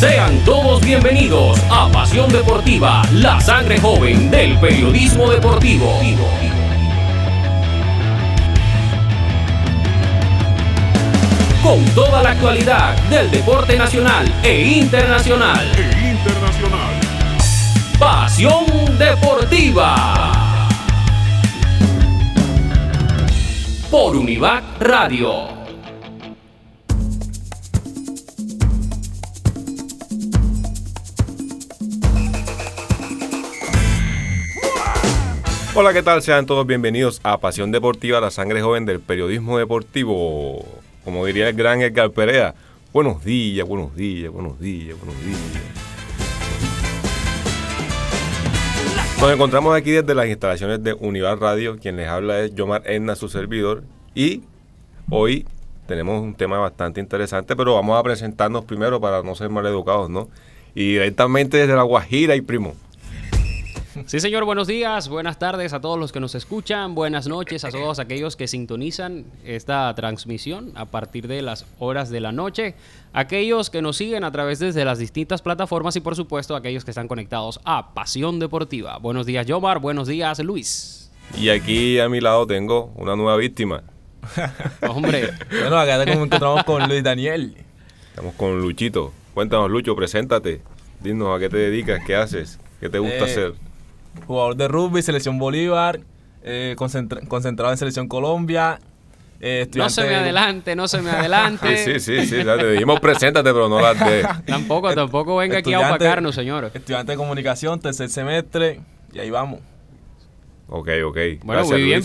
Sean todos bienvenidos a Pasión Deportiva, la sangre joven del periodismo deportivo. Con toda la actualidad del deporte nacional e internacional. E internacional. Pasión Deportiva. Por Univac Radio. Hola, ¿qué tal? Sean todos bienvenidos a Pasión Deportiva, la sangre joven del periodismo deportivo. Como diría el gran Edgar Perea, buenos días, buenos días, buenos días, buenos días. Nos encontramos aquí desde las instalaciones de Univar Radio. Quien les habla es Yomar Edna, su servidor. Y hoy tenemos un tema bastante interesante, pero vamos a presentarnos primero para no ser maleducados, ¿no? Y directamente desde La Guajira y Primo. Sí, señor, buenos días, buenas tardes a todos los que nos escuchan, buenas noches a todos aquellos que sintonizan esta transmisión a partir de las horas de la noche, aquellos que nos siguen a través de las distintas plataformas y por supuesto aquellos que están conectados a Pasión Deportiva. Buenos días, Yomar, buenos días, Luis. Y aquí a mi lado tengo una nueva víctima. Hombre. bueno, acá nos encontramos con Luis Daniel. Estamos con Luchito. Cuéntanos, Lucho, preséntate. Dinos a qué te dedicas, qué haces, qué te gusta Eh, hacer. Jugador de rugby, selección Bolívar, eh, concentra- concentrado en selección Colombia. eh, No se me de- adelante, no se me adelante. Sí, sí, sí, sí. ya te dijimos preséntate, pero no las de. Tampoco, tampoco venga aquí a opacarnos, señor. Estudiante de comunicación, tercer semestre. Y ahí vamos. Ok, ok. Bueno, Gracias, muy bien, Luis.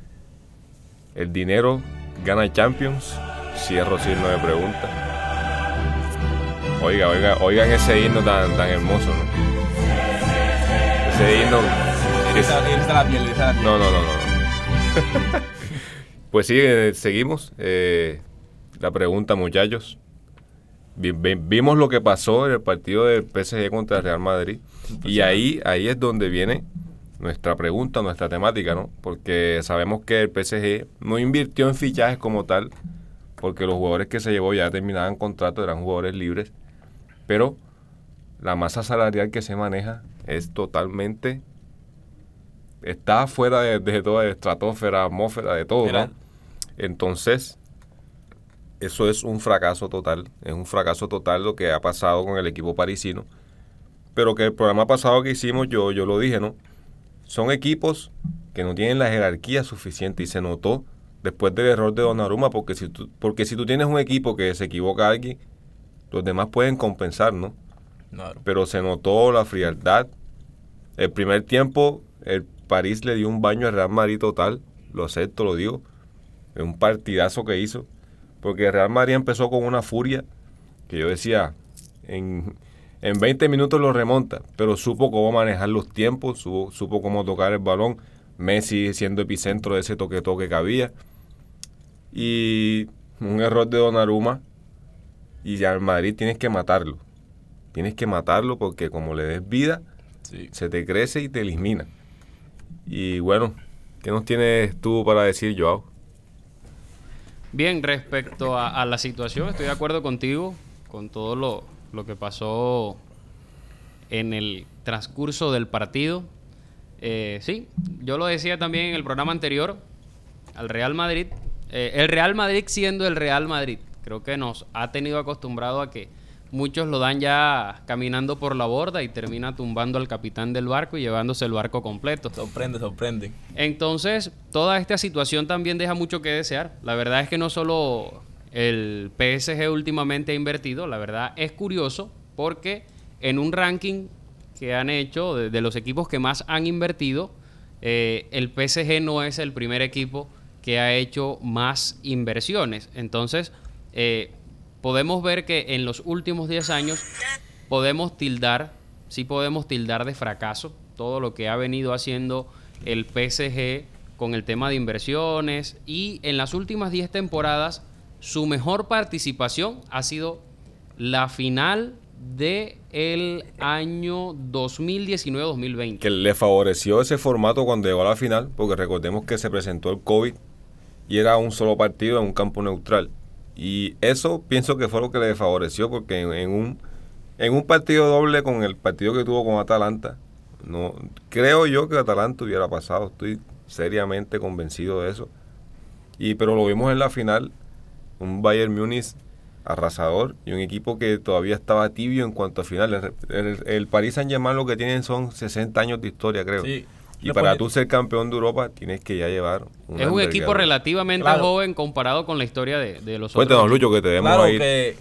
¿el dinero gana Champions? Cierro signo de pregunta. Oiga, oiga, oigan ese himno tan, tan hermoso, ¿no? Ese himno. es- Eriza eriza la piel, eriza la piel. no, no, no, no. no. pues sí, eh, seguimos. Eh, la pregunta, muchachos. Vi- vi- vimos lo que pasó en el partido del PSG contra el Real Madrid. Y ahí, ahí es donde viene nuestra pregunta, nuestra temática, ¿no? Porque sabemos que el PSG no invirtió en fichajes como tal, porque los jugadores que se llevó ya terminaban contrato, eran jugadores libres. Pero la masa salarial que se maneja es totalmente está fuera de, de toda estratosfera, atmósfera, de todo. ¿no? Entonces, eso es un fracaso total, es un fracaso total lo que ha pasado con el equipo parisino. Pero que el programa pasado que hicimos, yo, yo lo dije, ¿no? Son equipos que no tienen la jerarquía suficiente y se notó después del error de Donnarumma, porque si tú, porque si tú tienes un equipo que se equivoca alguien, los demás pueden compensar, ¿no? Claro. pero se notó la frialdad. El primer tiempo, el París le dio un baño al Real Madrid total, lo acepto, lo digo. Es un partidazo que hizo, porque el Real Madrid empezó con una furia que yo decía, en, en 20 minutos lo remonta, pero supo cómo manejar los tiempos, supo, supo cómo tocar el balón. Messi siendo epicentro de ese toque-toque que había. Y un error de Donnarumma. Y al Madrid tienes que matarlo. Tienes que matarlo porque como le des vida, Sí. se te crece y te elimina. Y bueno, ¿qué nos tienes tú para decir, Joao? Bien, respecto a, a la situación, estoy de acuerdo contigo con todo lo, lo que pasó en el transcurso del partido. Eh, sí, yo lo decía también en el programa anterior, al Real Madrid, eh, el Real Madrid siendo el Real Madrid, creo que nos ha tenido acostumbrado a que muchos lo dan ya caminando por la borda y termina tumbando al capitán del barco y llevándose el barco completo. Sorprende, sorprende. Entonces, toda esta situación también deja mucho que desear. La verdad es que no solo el PSG últimamente ha invertido, la verdad es curioso porque en un ranking que han hecho de, los equipos que más han invertido, eh, el PSG no es el primer equipo que ha hecho más inversiones. Entonces, eh, podemos ver que en los últimos 10 años podemos tildar, sí podemos tildar de fracaso todo lo que ha venido haciendo el PSG con el tema de inversiones y en las últimas 10 temporadas su mejor participación ha sido la final de el año 2019-2020. Que le favoreció ese formato cuando llegó a la final, porque recordemos que se presentó el COVID y era un solo partido en un campo neutral. Y eso pienso que fue lo que le favoreció, porque en, un, en un partido doble con el partido que tuvo con Atalanta, no creo yo que Atalanta hubiera pasado, estoy seriamente convencido de eso. Y pero lo vimos en la final, un Bayern Múnich arrasador y un equipo que todavía estaba tibio en cuanto a finales. El, el, Paris Saint Germain lo que tienen son 60 años de historia, creo. Sí. Y para tú ser campeón de Europa tienes que ya llevar Es un equipo relativamente Claro. joven comparado con la historia de, de los Cuéntanos, otros. Lucho, que te demos Claro ahí. que,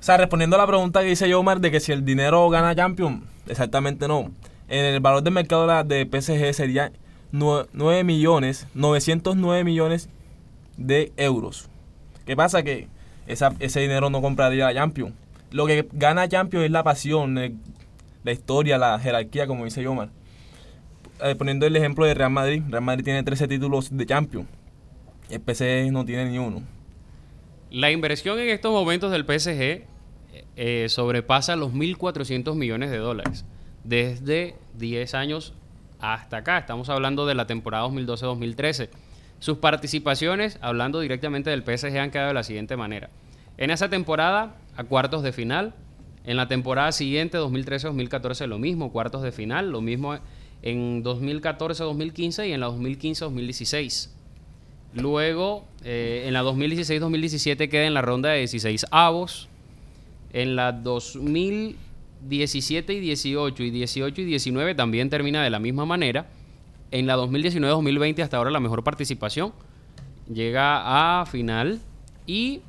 o sea, respondiendo a la pregunta que dice Omar de que si el dinero gana Champions, exactamente no. En el valor de mercado de la- de PSG sería 9 millones, 909 millones de euros. ¿Qué pasa? Que ese dinero no compraría la Champions. Lo que gana Champions es la pasión, el- la historia, la jerarquía, como dice Omar. Eh, poniendo el ejemplo de Real Madrid, Real Madrid tiene 13 títulos de Champions. El PSG no tiene ni uno. La inversión en estos momentos del PSG eh, sobrepasa los 1.400 millones de dólares. Desde 10 años hasta acá. Estamos hablando de la temporada 2012-2013. Sus participaciones, hablando directamente del PSG, han quedado de la siguiente manera. En esa temporada, a cuartos de final. En la temporada siguiente, 2013-2014, lo mismo, cuartos de final. Lo mismo en 2014-2015 y en la 2015-2016. Luego, eh, en la 2016-2017 queda en la ronda de 16 avos. En la 2017 y 18 y 18 y 19 también termina de la misma manera. En la 2019-2020 hasta ahora la mejor participación. Llega a final. Y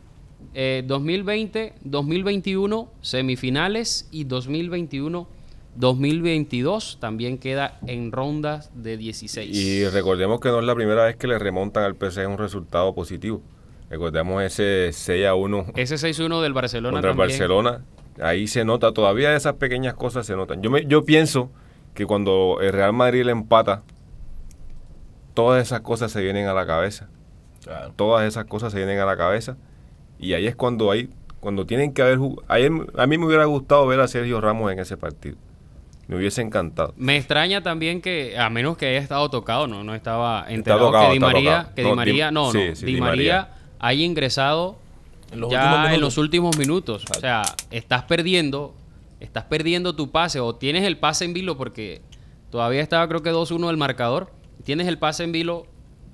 eh, 2020-2021 semifinales y 2021-2022 también queda en rondas de 16. Y recordemos que no es la primera vez que le remontan al PSG un resultado positivo. Recordemos ese 6 a 1 Ese 6-1 del Barcelona contra el. Barcelona. Ahí se nota, todavía esas pequeñas cosas se notan. Yo, me, yo pienso que cuando el Real Madrid le empata, todas esas cosas se vienen a la cabeza. Claro. Todas esas cosas se vienen a la cabeza. Y ahí es cuando hay, cuando tienen que haber ayer A mí me hubiera gustado ver a Sergio Ramos en ese partido. Me hubiese encantado. Me extraña también que, a menos que haya estado tocado, no, no estaba enterado tocado, que Di María, tocado. que No, Di María, no, sí, no, sí, Di, Di María, María. haya ingresado En los ya últimos en minutos. los últimos minutos. O sea, estás perdiendo, estás perdiendo tu pase o tienes el pase en vilo porque todavía estaba creo que 2-1 el marcador, tienes el pase en vilo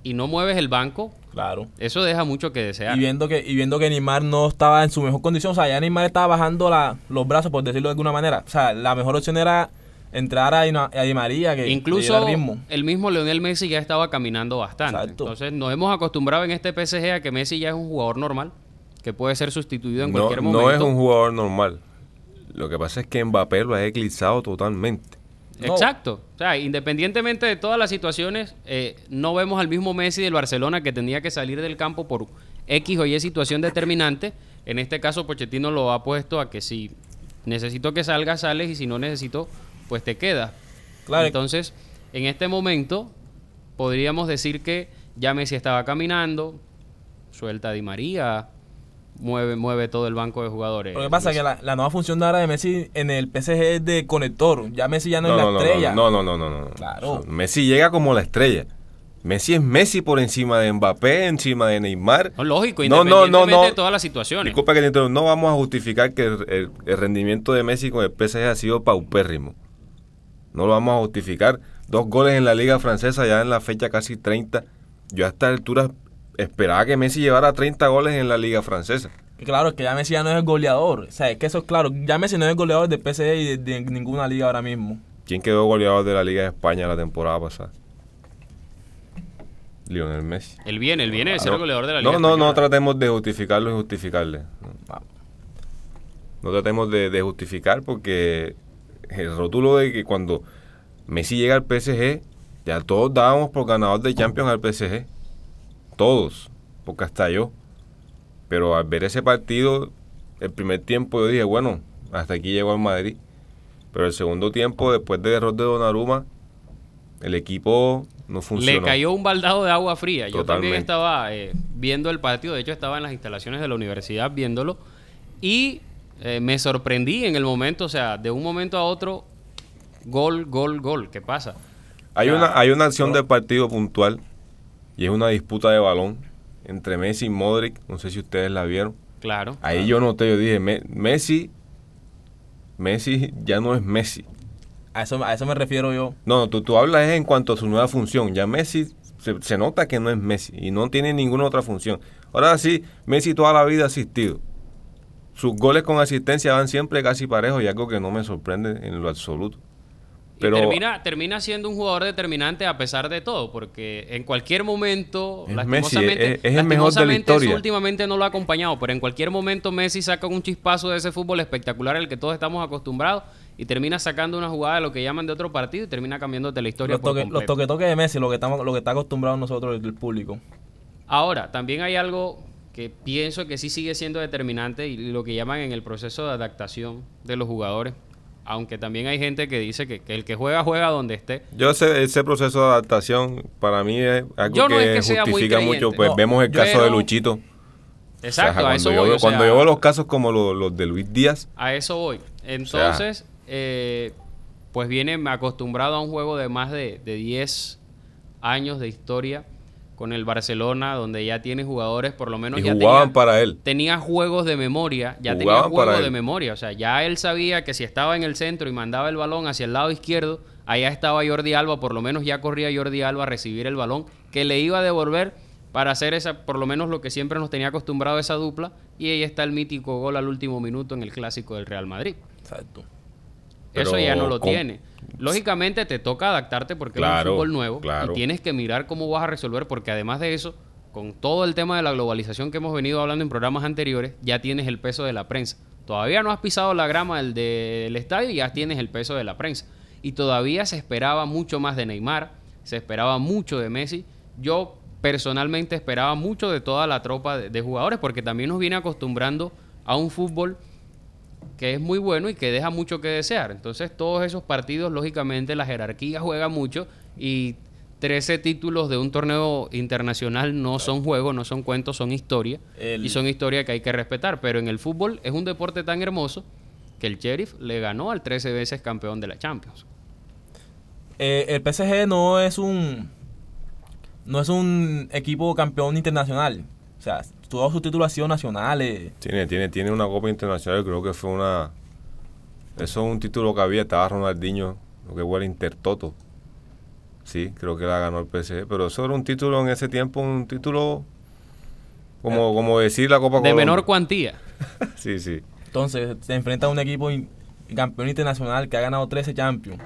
y no mueves el banco, Claro. eso deja mucho que desear. Y viendo que y viendo que Neymar no estaba en su mejor condición, o sea, ya Neymar estaba bajando la- los brazos, por decirlo de alguna manera. O sea, la mejor opción era entrar a, a Di María, que Incluso ritmo. el mismo Leonel Messi ya estaba caminando bastante. Exacto. Entonces nos hemos acostumbrado en este PSG a que Messi ya es un jugador normal, que puede ser sustituido en No, cualquier no momento. es un jugador normal. Lo que pasa es que Mbappé lo ha eclipsado totalmente. No. Exacto. O sea, independientemente de todas las situaciones, eh, no vemos al mismo Messi del Barcelona que tenía que salir del campo por X o Y situación determinante. En este caso, Pochettino lo ha puesto a que si necesito que salgas, sales y si no necesito, pues te quedas. Claro. Entonces, en este momento, podríamos decir que ya Messi estaba caminando, suelta a Di María, mueve, mueve todo el banco de jugadores. Lo que pasa es que la, la nueva función de ahora de Messi en el PSG es de conector. Ya Messi ya no, No, es la no, estrella. no, no, no, no, no. Claro. Messi llega como la estrella. Messi es Messi por encima de Mbappé, encima de Neymar. No, lógico, No, no, independientemente no, no. de todas las situaciones. Disculpa que te interrumpa, no vamos a justificar que el, el- el rendimiento de Messi con el PSG ha sido paupérrimo. No lo vamos a justificar. Dos goles en la liga francesa ya en la fecha casi 30. Yo a esta altura esperaba que Messi llevara 30 goles en la liga francesa. Y claro, es que ya Messi ya no es el goleador. O sea, es que eso es claro. Ya Messi no es el goleador del PSG y de, de ninguna liga ahora mismo. ¿Quién quedó goleador de la liga de España la temporada pasada? Lionel Messi. Él viene, él viene de ser No, goleador de la Liga No, no, no tratemos de justificarlo y justificarle. Vamos. No tratemos de, de justificar porque el rótulo de que cuando Messi llega al PSG, ya todos dábamos por ganador de Champions al PSG. Todos, porque hasta yo. Pero al ver ese partido, el primer tiempo yo dije, bueno, hasta aquí llegó el Madrid. Pero el segundo tiempo, después de derrota de Donnarumma, el equipo no funcionó. Le cayó un baldado de agua fría. Yo también estaba eh, viendo el partido, de hecho estaba en las instalaciones de la universidad viéndolo y eh, me sorprendí en el momento, o sea, de un momento a otro, gol, gol, gol. ¿Qué pasa? Hay una, hay una acción del partido puntual y es una disputa de balón entre Messi y Modric. No sé si ustedes la vieron. Claro. Ahí yo noté, yo dije, "Me- Messi, Messi ya no es Messi. A eso, a eso me refiero yo. No, no, tú, tú hablas es en cuanto a su nueva función. Ya Messi se, se nota que no es Messi y no tiene ninguna otra función. Ahora sí, Messi toda la vida ha asistido. Sus goles con asistencia van siempre casi parejos y algo que no me sorprende en lo absoluto. Y termina, termina siendo un jugador determinante a pesar de todo, porque en cualquier momento, Es lastimosamente, Messi, es- es el mejor de la eso historia. últimamente no lo ha acompañado, pero en cualquier momento Messi saca un chispazo de ese fútbol espectacular al que todos estamos acostumbrados y termina sacando una jugada de lo que llaman de otro partido y termina cambiándote la historia Los por toques los completo. toque toque de Messi, lo que estamos lo que está acostumbrado nosotros el, el público. Ahora, también hay algo que pienso que sí sigue siendo determinante y lo que llaman en el proceso de adaptación de los jugadores, aunque también hay gente que dice que, que el que juega juega donde esté. yo sé, ese proceso de adaptación para mí es algo Yo no que, es justifica mucho. Pues No, vemos el caso de Luchito. Exacto, O sea, a eso cuando yo, voy. veo- o sea, cuando yo veo los casos como los, los de Luis Díaz, A eso voy. Entonces, eh, pues viene acostumbrado a un juego de más de, de 10 años de historia con el Barcelona, donde ya tiene jugadores, por lo menos y ya jugaban tenía, para él. tenía juegos de memoria, ya tenía Jugaban juegos de memoria. O sea, ya él sabía que si estaba en el centro y mandaba el balón hacia el lado izquierdo, allá estaba Jordi Alba, por lo menos ya corría Jordi Alba a recibir el balón, que le iba a devolver para hacer esa, por lo menos lo que siempre nos tenía acostumbrado esa dupla, y ahí está el mítico gol al último minuto en el clásico del Real Madrid. Exacto. Eso ya no lo con- tiene. Lógicamente te toca adaptarte porque es un fútbol nuevo claro. y tienes que mirar cómo vas a resolver porque además de eso, con todo el tema de la globalización que hemos venido hablando en programas anteriores, ya tienes el peso de la prensa. Todavía no has pisado la grama del, del estadio y ya tienes el peso de la prensa. Y todavía se esperaba mucho más de Neymar, se esperaba mucho de Messi. Yo personalmente esperaba mucho de toda la tropa de, de jugadores porque también nos viene acostumbrando a un fútbol que es muy bueno y que deja mucho que desear. Entonces, todos esos partidos, lógicamente, la jerarquía juega mucho y 13 títulos de un torneo internacional no son juegos, no son cuentos, son historia. El- Y son historia que hay que respetar. Pero en el fútbol es un deporte tan hermoso que el Sheriff le ganó al 13 veces campeón de la Champions. Eh, el PSG no es un no es un equipo campeón internacional. O sea, todos sus títulos han sido nacionales. Tiene, tiene, tiene una Copa Internacional, creo que fue una... Eso es un título que había, estaba Ronaldinho, lo que fue el Intertoto. Sí, creo que la ganó el PSG, pero eso era un título en ese tiempo, un título como, como decir la Copa De Colombia. menor cuantía. Sí, sí. Entonces, se enfrenta a un equipo in- campeón internacional que ha ganado 13 Champions.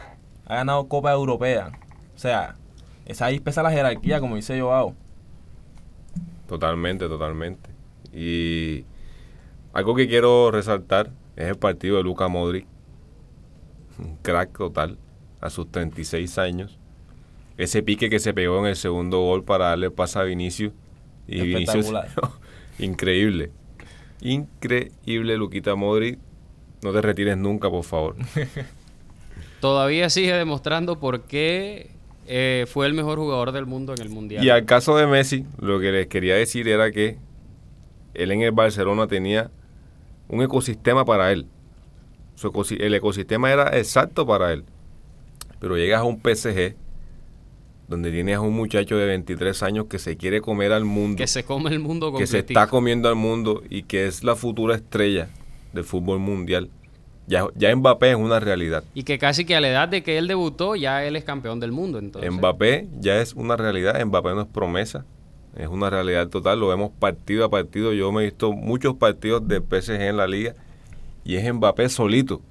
Ha ganado Copa Europea. O sea, esa ahí pesa la jerarquía, como dice Joao. Totalmente, totalmente. Y algo que quiero resaltar es el partido de Luka Modric. Un crack total a sus 36 años. Ese pique que se pegó en el segundo gol para darle pase a Vinicius. Y Vinicius, increíble. Increíble, Luquita Modric. No te retires nunca, por favor. Todavía sigue demostrando por qué eh, fue el mejor jugador del mundo en el Mundial. Y al caso de Messi, lo que les quería decir era que él en el Barcelona tenía un ecosistema para él. El ecosistema era exacto para él. Pero llegas a un PSG donde tienes a un muchacho de 23 años que se quiere comer al mundo, que se come el mundo que se está comiendo al mundo y que es la futura estrella del fútbol mundial. Ya, ya Mbappé es una realidad. Y que casi que a la edad de que él debutó, ya él es campeón del mundo. Entonces, Mbappé ya es una realidad, Mbappé no es promesa, es una realidad total, lo vemos partido a partido, yo me he visto muchos partidos de PSG en la liga y es Mbappé solito,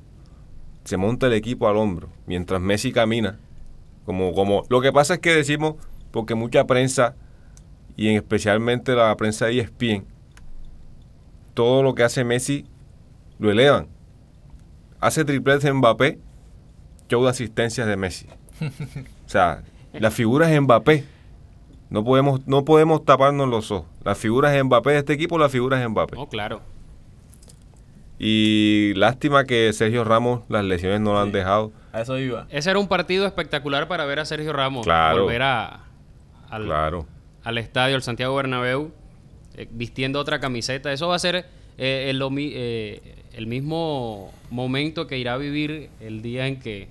se monta el equipo al hombro, mientras Messi camina, como, como, lo que pasa es que decimos, porque mucha prensa, y en especialmente la prensa de ESPN, todo lo que hace Messi lo elevan, hace triplete Mbappé, show de asistencias de Messi. O sea, la figura es Mbappé. No podemos, no podemos taparnos los ojos. Las figuras de Mbappé de este equipo, las figuras de Mbappé. No, claro. Y lástima que Sergio Ramos las lesiones no lo han dejado. A eso iba. Ese era un partido espectacular para ver a Sergio Ramos Claro. volver a, al, Claro. al estadio, al Santiago Bernabéu, eh, vistiendo otra camiseta. Eso va a ser eh, el, lo mi- eh, el mismo momento que irá a vivir el día en que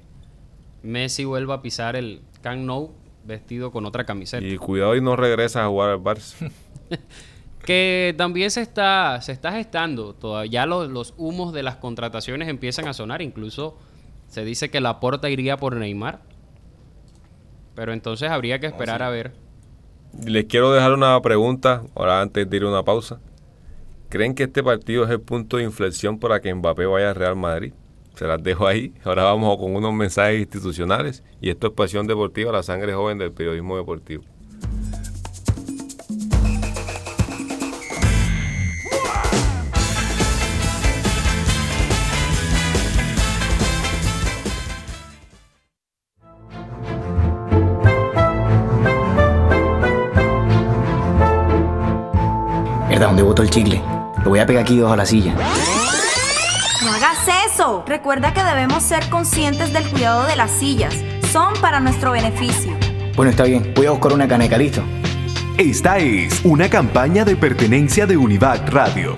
Messi vuelva a pisar el Camp Nou vestido con otra camiseta. Y cuidado y no regresas a jugar al Barça. Que también se está, se está gestando. Todavía los, los humos de las contrataciones empiezan a sonar. Incluso se dice que la porta iría por Neymar. Pero entonces habría que esperar a ver. Les quiero dejar una pregunta, ahora antes de ir a una pausa. ¿Creen que este partido es el punto de inflexión para que Mbappé vaya al Real Madrid? Se las dejo ahí. Ahora vamos con unos mensajes institucionales. Y esto es Pasión Deportiva, la sangre joven del periodismo deportivo. Mierda, ¿dónde botó el chicle? Lo voy a pegar aquí debajo de la silla. No hagas eso. Recuerda que debemos ser conscientes del cuidado de las sillas. Son para nuestro beneficio. Bueno, está bien. Voy a buscar una caneca, ¿listo? Esta es una campaña de pertenencia de Univac Radio.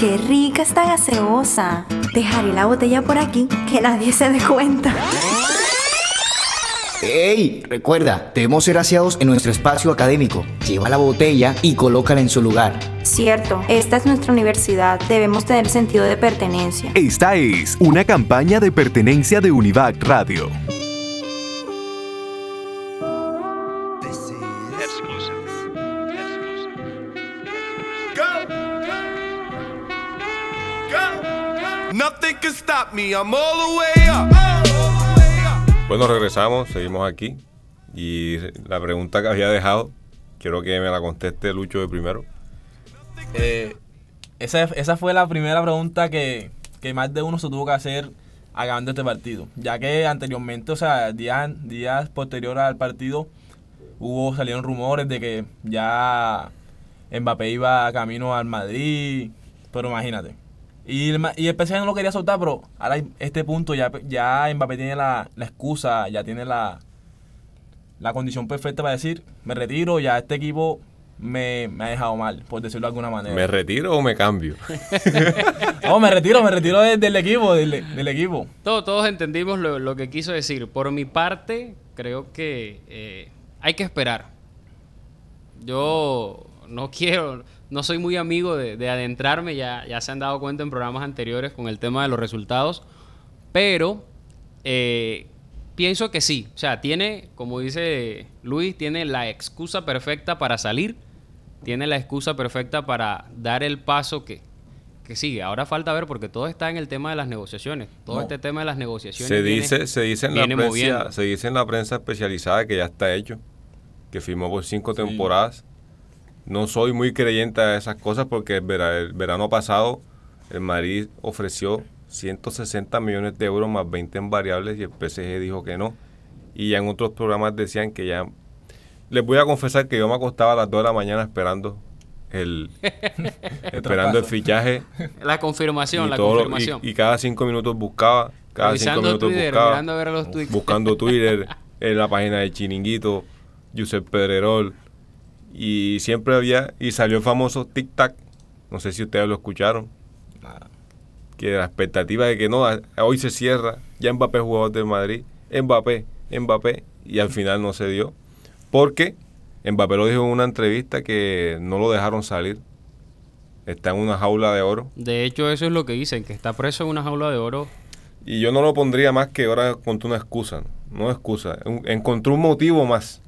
Qué rica esta gaseosa. Dejaré la botella por aquí, que nadie se dé cuenta. ¡Ey! Recuerda, debemos ser aseados en nuestro espacio académico. Lleva la botella y colócala en su lugar. Cierto, esta es nuestra universidad. Debemos tener sentido de pertenencia. Esta es una campaña de pertenencia de Univac Radio. Nothing can stop me. I'm all the way up. Bueno, regresamos, seguimos aquí. Y la pregunta que había dejado, quiero que me la conteste Lucho de primero. Eh, esa, esa fue la primera pregunta que, que más de uno se tuvo que hacer acabando este partido. Ya que anteriormente, o sea, días, días posteriores al partido, hubo, salieron rumores de que ya Mbappé iba camino al Madrid. Pero imagínate. Y el, ma- y el PSG no lo quería soltar, pero ahora en este punto ya, ya Mbappé tiene la, la excusa, ya tiene la, la condición perfecta para decir, me retiro, ya este equipo me, me ha dejado mal, por decirlo de alguna manera. ¿Me retiro o me cambio? No, me retiro, me retiro de- del equipo, del, del equipo. Todo- todos entendimos lo, lo que quiso decir. Por mi parte, creo que eh, hay que esperar. Yo no quiero, no soy muy amigo de, de adentrarme, ya, ya se han dado cuenta en programas anteriores con el tema de los resultados, pero eh, pienso que sí. O sea, tiene, como dice Luis, tiene la excusa perfecta para salir, tiene la excusa perfecta para dar el paso que, que sigue. Ahora falta ver porque todo está en el tema de las negociaciones. Todo No. este tema de las negociaciones. Se viene- dice, se dice en la prensa, moviendo. se dice en la prensa especializada que ya está hecho, que firmó por cinco temporadas. No soy muy creyente a esas cosas porque el, vera- el verano pasado el Madrid ofreció 160 millones de euros más 20 en variables y el PSG dijo que no. Y ya en otros programas decían que ya... Les voy a confesar que yo me acostaba a las 2 de la mañana esperando el, esperando el fichaje La confirmación, y la todo lo- y- confirmación. y, cada cinco minutos buscaba, cada cinco Revisando minutos Twitter, buscaba, mirando a ver los tweets. buscando Twitter, en la página de Chiringuito, Yusef Pedrerol, y siempre había, y salió el famoso Tic Tac, no sé si ustedes lo escucharon, que la expectativa de que no, hoy se cierra, ya Mbappé jugador del Madrid, Mbappé, Mbappé, y al final no se dio, porque Mbappé lo dijo en una entrevista que no lo dejaron salir, está en una jaula de oro, De hecho, eso es lo que dicen, que está preso en una jaula de oro. Y yo no lo pondría más que ahora encontré una excusa. No excusa. un- encontré un motivo más.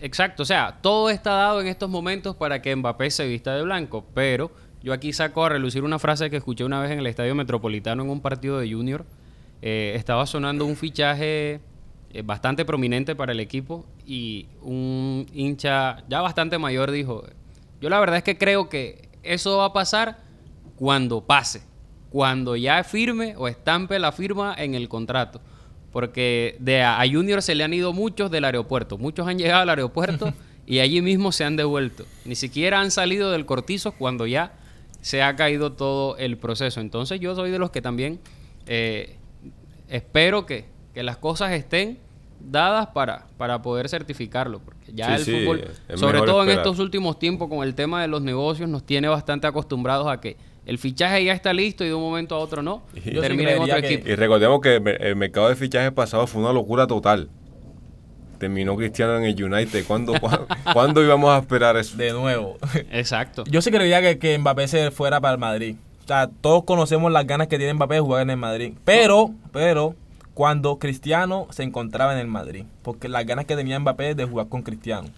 Exacto, o sea, todo está dado en estos momentos para que Mbappé se vista de blanco, pero yo aquí saco a relucir una frase que escuché una vez en el Estadio Metropolitano en un partido de Junior. Eh, estaba sonando un fichaje eh, bastante prominente para el equipo y un hincha ya bastante mayor dijo, yo la verdad es que creo que eso va a pasar cuando pase, cuando ya firme o estampe la firma en el contrato. Porque de a, a Junior se le han ido muchos del aeropuerto, muchos han llegado al aeropuerto y allí mismo se han devuelto. Ni siquiera han salido del cortizo cuando ya se ha caído todo el proceso. Entonces yo soy de los que también eh, espero que, que las cosas estén dadas para, para poder certificarlo. Porque ya Sí, el sí, fútbol, sobre todo en estos últimos tiempos con el tema de los negocios, nos tiene bastante acostumbrados a que el fichaje ya está listo y de un momento a otro no. Yo sí termina en otro que- equipo. Y recordemos que el, mer- el mercado de fichajes pasado fue una locura total. Terminó Cristiano en el United. ¿Cuándo, cuándo, cuándo íbamos a esperar eso? De nuevo. Exacto. Yo sí creía que, que Mbappé se fuera para el Madrid. O sea, todos conocemos las ganas que tiene Mbappé de jugar en el Madrid. Pero, pero, cuando Cristiano se encontraba en el Madrid. Porque las ganas que tenía Mbappé de jugar con Cristiano.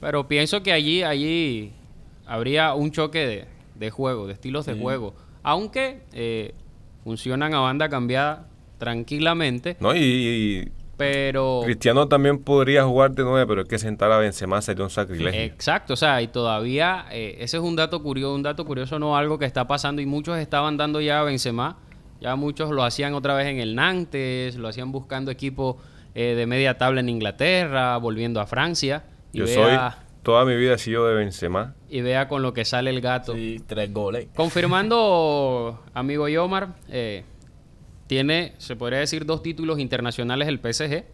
Pero pienso que allí, allí habría un choque de, de juego, de estilos de juego. Aunque eh, funcionan a banda cambiada tranquilamente, ¿No? Y, y pero... Cristiano también podría jugar de nueve, pero es que sentar a Benzema sería un sacrilegio. Exacto, o sea, y todavía eh, ese es un dato curioso, un dato curioso no algo que está pasando y muchos estaban dando ya a Benzema, ya muchos lo hacían otra vez en el Nantes, lo hacían buscando equipo eh, de media tabla en Inglaterra, volviendo a Francia y Yo vea, soy, toda mi vida he sido de Benzema. y vea con lo que sale el gato. Sí, tres goles. Confirmando, amigo Yomar, eh, tiene, se podría decir, dos títulos internacionales el PSG.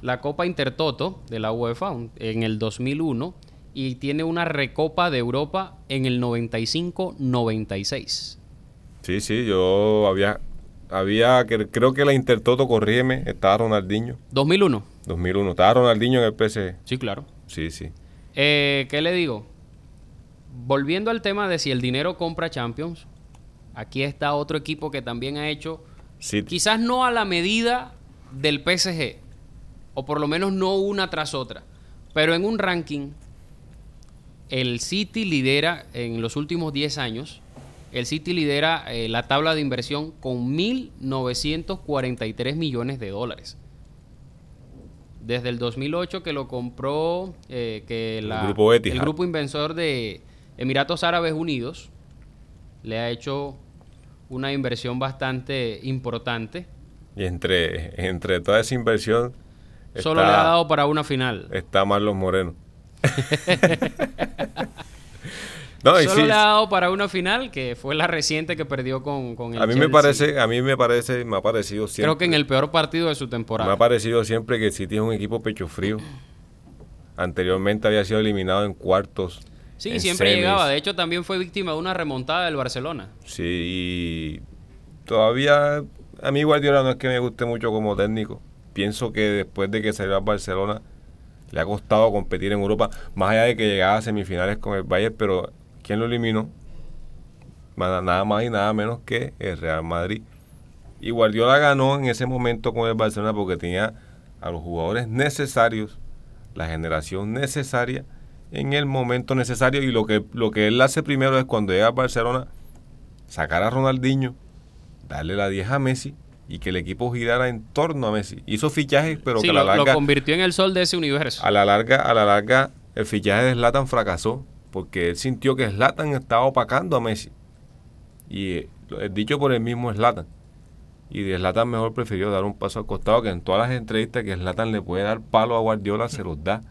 La Copa Intertoto de la UEFA un- en el 2001 y tiene una Recopa de Europa en el 95-96. Sí, sí, yo había, había, que- creo que la Intertoto, corrígeme, estaba Ronaldinho, 2001, 2001, estaba Ronaldinho en el PSG. sí, claro. Sí, sí. Eh, ¿Qué le digo? Volviendo al tema de si el dinero compra Champions, aquí está otro equipo que también ha hecho Sí, Quizás no a la medida del PSG, o por lo menos no una tras otra, pero en un ranking, el City lidera en los últimos 10 años, el City lidera eh, la tabla de inversión con 1.943 millones de dólares. Desde el 2008 que lo compró eh, que El la- grupo Etihad. el grupo inversor de Emiratos Árabes Unidos le ha hecho una inversión bastante importante. y entre, entre toda esa inversión Solo le ha dado para una final. está Marlos Moreno. no, y Solo sí, le ha dado para una final, que fue la reciente que perdió con, con el a mí me parece, a mí me parece, me ha parecido siempre. Creo que en el peor partido de su Me temporada. ha parecido siempre que el City es un equipo pecho frío. Anteriormente había sido eliminado en cuartos. Sí, en siempre semis. llegaba. De hecho, también fue víctima de una remontada del Barcelona. Sí, y todavía a mí Guardiola no es que me guste mucho como técnico. Pienso que después de que salió a Barcelona le ha costado competir en Europa, más allá de que llegaba a semifinales con el Bayern, pero ¿quién lo eliminó? Nada más y nada menos que el Real Madrid. Y Guardiola ganó en ese momento con el Barcelona porque tenía a los jugadores necesarios, la generación necesaria en el momento necesario y lo que, lo que él hace primero es cuando llega a Barcelona sacar a Ronaldinho, darle la 10 a Messi y que el equipo girara en torno a Messi. Hizo fichajes, pero sí, que a la lo, lo larga, convirtió en el sol de ese universo. a la larga, a la larga, el fichaje de Zlatan fracasó porque él sintió que Zlatan estaba opacando a Messi. Y eh, dicho por el mismo Zlatan. Y de Zlatan mejor prefirió dar un paso al costado que en todas las entrevistas que Zlatan le puede dar palo a Guardiola se los da.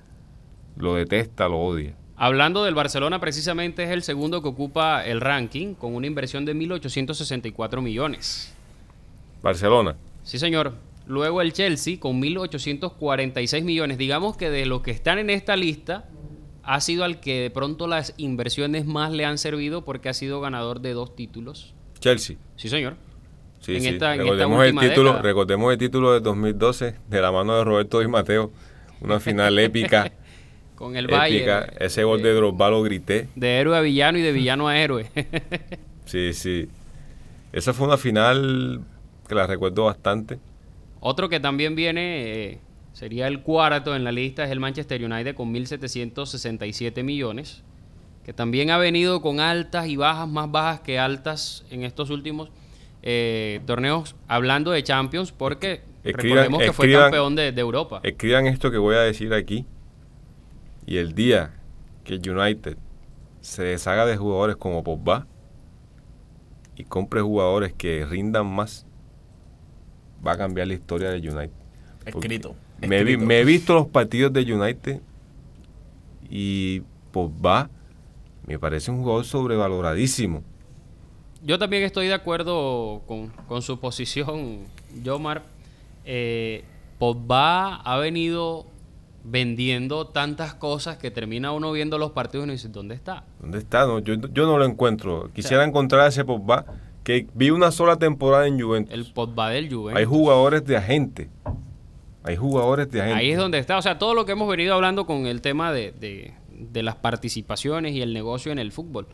Lo detesta, lo odia. Hablando del Barcelona, precisamente es el segundo que ocupa el ranking con una inversión de 1.864 millones. Barcelona. Sí, señor. Luego el Chelsea con 1.846 millones. Digamos que de los que están en esta lista, ha sido al que de pronto las inversiones más le han servido porque ha sido ganador de dos títulos. Chelsea. Sí, señor. Sí, En sí. esta- en esta recordemos, el título, década. recordemos el título de 2012 de la mano de Roberto Di Mateo. Una final épica. Con el épica. Bayern. Ese gol de Drogba lo grité. De héroe a villano y de villano a héroe. Sí, sí. Esa fue una final que la recuerdo bastante. Otro que también viene, eh, sería el cuarto en la lista, es el Manchester United con 1.767 millones, que también ha venido con altas y bajas, más bajas que altas en estos últimos eh, torneos, hablando de Champions, porque Escriban- recordemos que fue campeón de, de Europa. Escriban esto que voy a decir aquí. Y el día que United se deshaga de jugadores como Pogba y compre jugadores que rindan más, va a cambiar la historia del United. Escrito. Me, vi- escrito. me he visto los partidos de United y Pogba me parece un jugador sobrevaloradísimo. Yo también estoy de acuerdo con, con su posición, Yomar. Eh, Pogba ha venido vendiendo tantas cosas que termina uno viendo los partidos y uno dice, ¿dónde está? ¿Dónde está? No, yo, yo no lo encuentro. Quisiera encontrar a ese Pogba que vi una sola temporada en Juventus. El Pogba del Juventus. Hay jugadores de agente. Hay jugadores de agente. Ahí es donde está. O sea, todo lo que hemos venido hablando con el tema de, de- de las participaciones y el negocio en el fútbol.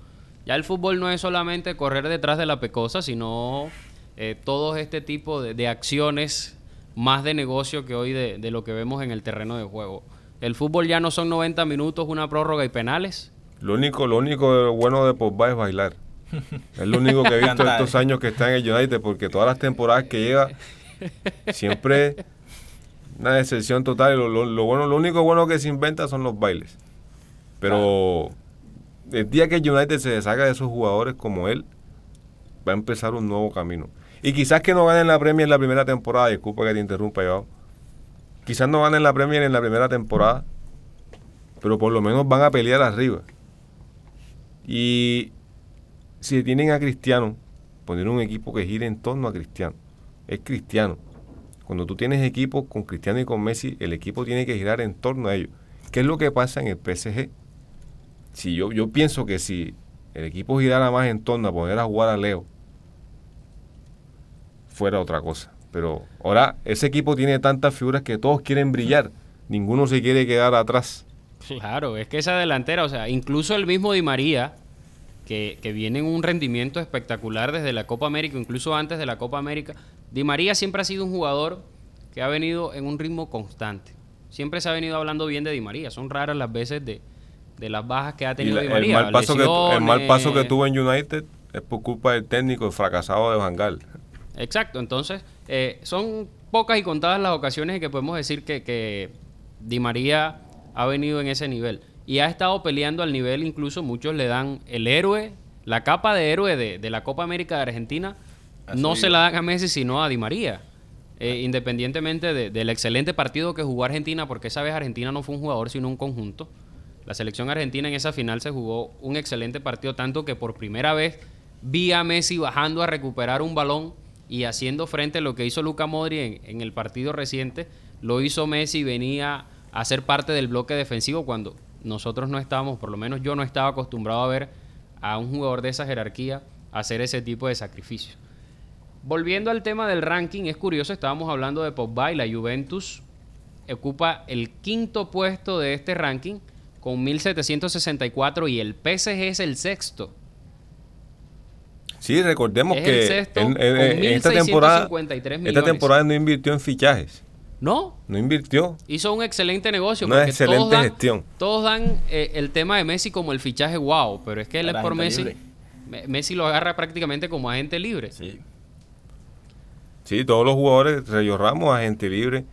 Ya el fútbol no es solamente correr detrás de la pecosa, sino eh, todo este tipo de, de acciones más de negocio que hoy de, de lo que vemos en el terreno de juego. El fútbol ya no son 90 minutos, una prórroga y penales. Lo único, lo único bueno de Pogba es bailar. Es lo único que he visto estos años que está en el United, porque todas las temporadas que lleva, siempre una decepción total. Lo, lo- lo bueno, lo único bueno que se inventa son los bailes. Pero el día que United se deshaga de esos jugadores como él, va a empezar un nuevo camino. Y quizás que no ganen la Premier en la primera temporada, disculpa que te interrumpa, Joao. Quizás no ganen la Premier en la primera temporada, pero por lo menos van a pelear arriba. Y si tienen a Cristiano, poner un equipo que gire en torno a Cristiano. Es Cristiano. Cuando tú tienes equipos con Cristiano y con Messi, el equipo tiene que girar en torno a ellos. ¿Qué es lo que pasa en el PSG? Si yo, yo pienso que si el equipo girara más en torno a poner a jugar a Leo, fuera otra cosa. Pero ahora ese equipo tiene tantas figuras que todos quieren brillar. Ninguno se quiere quedar atrás. Claro, es que esa delantera, o sea, incluso el mismo Di María, que, que viene en un rendimiento espectacular desde la Copa América, incluso antes de la Copa América, Di María siempre ha sido un jugador que ha venido en un ritmo constante. Siempre se ha venido hablando bien de Di María. Son raras las veces de, de las bajas que ha tenido la- Di el, María. mal paso que, el mal paso que tuvo en United es por culpa del técnico fracasado de Van Gaal. Exacto, entonces eh, son pocas y contadas las ocasiones en que podemos decir que, que Di María ha venido en ese nivel y ha estado peleando al nivel, incluso muchos le dan el héroe, la capa de héroe de, de la Copa América de Argentina, no se la dan a Messi sino a Di María. Eh, independientemente de- del excelente partido que jugó Argentina, porque esa vez Argentina no fue un jugador sino un conjunto. La selección argentina en esa final se jugó un excelente partido, tanto que por primera vez vi a Messi bajando a recuperar un balón y haciendo frente a lo que hizo Luca Modri en, en el partido reciente. Lo hizo Messi, venía a ser parte del bloque defensivo cuando nosotros no estábamos, por lo menos yo no estaba acostumbrado a ver a un jugador de esa jerarquía hacer ese tipo de sacrificio. Volviendo al tema del ranking, es curioso, estábamos hablando de Pogba y la Juventus ocupa el quinto puesto de este ranking con 1764 y el PSG es el sexto. Sí, recordemos Es que el sexto en, en- en esta temporada 1653 esta temporada no invirtió en fichajes, No, no invirtió. hizo un excelente negocio. Una excelente todos dan, gestión. Todos dan eh, el tema de Messi como el fichaje wow, pero es que él es por Messi. libre. Messi lo agarra prácticamente como agente libre. Sí. Sí, todos los jugadores, Rayo Ramos, agente libre,